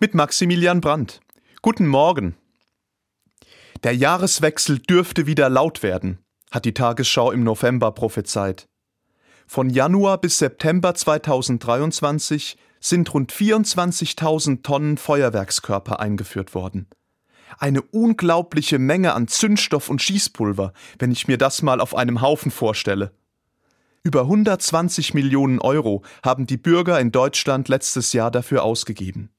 Mit Maximilian Brandt. Guten Morgen. Der Jahreswechsel dürfte wieder laut werden, hat die Tagesschau im November prophezeit. Von Januar bis September 2023 sind rund 24.000 Tonnen Feuerwerkskörper eingeführt worden. Eine unglaubliche Menge an Zündstoff und Schießpulver, wenn ich mir das mal auf einem Haufen vorstelle. Über 120 Millionen Euro haben die Bürger in Deutschland letztes Jahr dafür ausgegeben.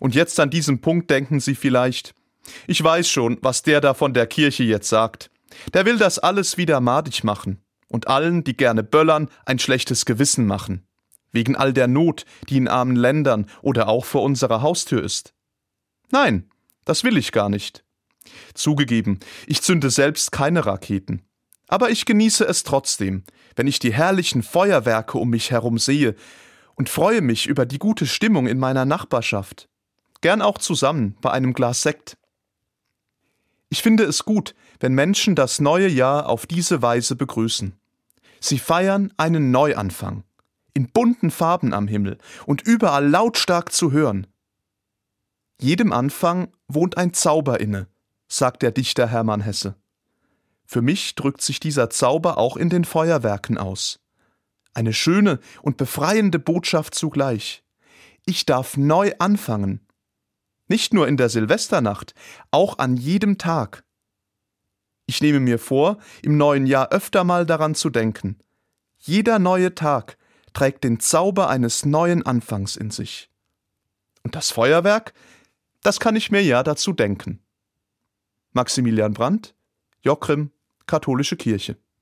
Und jetzt an diesem Punkt denken Sie vielleicht, ich weiß schon, was der da von der Kirche jetzt sagt. Der will das alles wieder madig machen und allen, die gerne böllern, ein schlechtes Gewissen machen. Wegen all der Not, die in armen Ländern oder auch vor unserer Haustür ist. Nein, das will ich gar nicht. Zugegeben, ich zünde selbst keine Raketen. Aber ich genieße es trotzdem, wenn ich die herrlichen Feuerwerke um mich herum sehe und freue mich über die gute Stimmung in meiner Nachbarschaft. Gern auch zusammen bei einem Glas Sekt. Ich finde es gut, wenn Menschen das neue Jahr auf diese Weise begrüßen. Sie feiern einen Neuanfang, in bunten Farben am Himmel und überall lautstark zu hören. Jedem Anfang wohnt ein Zauber inne, sagt der Dichter Hermann Hesse. Für mich drückt sich dieser Zauber auch in den Feuerwerken aus. Eine schöne und befreiende Botschaft zugleich. Ich darf neu anfangen. Nicht nur in der Silvesternacht, auch an jedem Tag. Ich nehme mir vor, im neuen Jahr öfter mal daran zu denken. Jeder neue Tag trägt den Zauber eines neuen Anfangs in sich. Und das Feuerwerk das kann ich mir ja dazu denken. Maximilian Brandt, Jochrim, Katholische Kirche.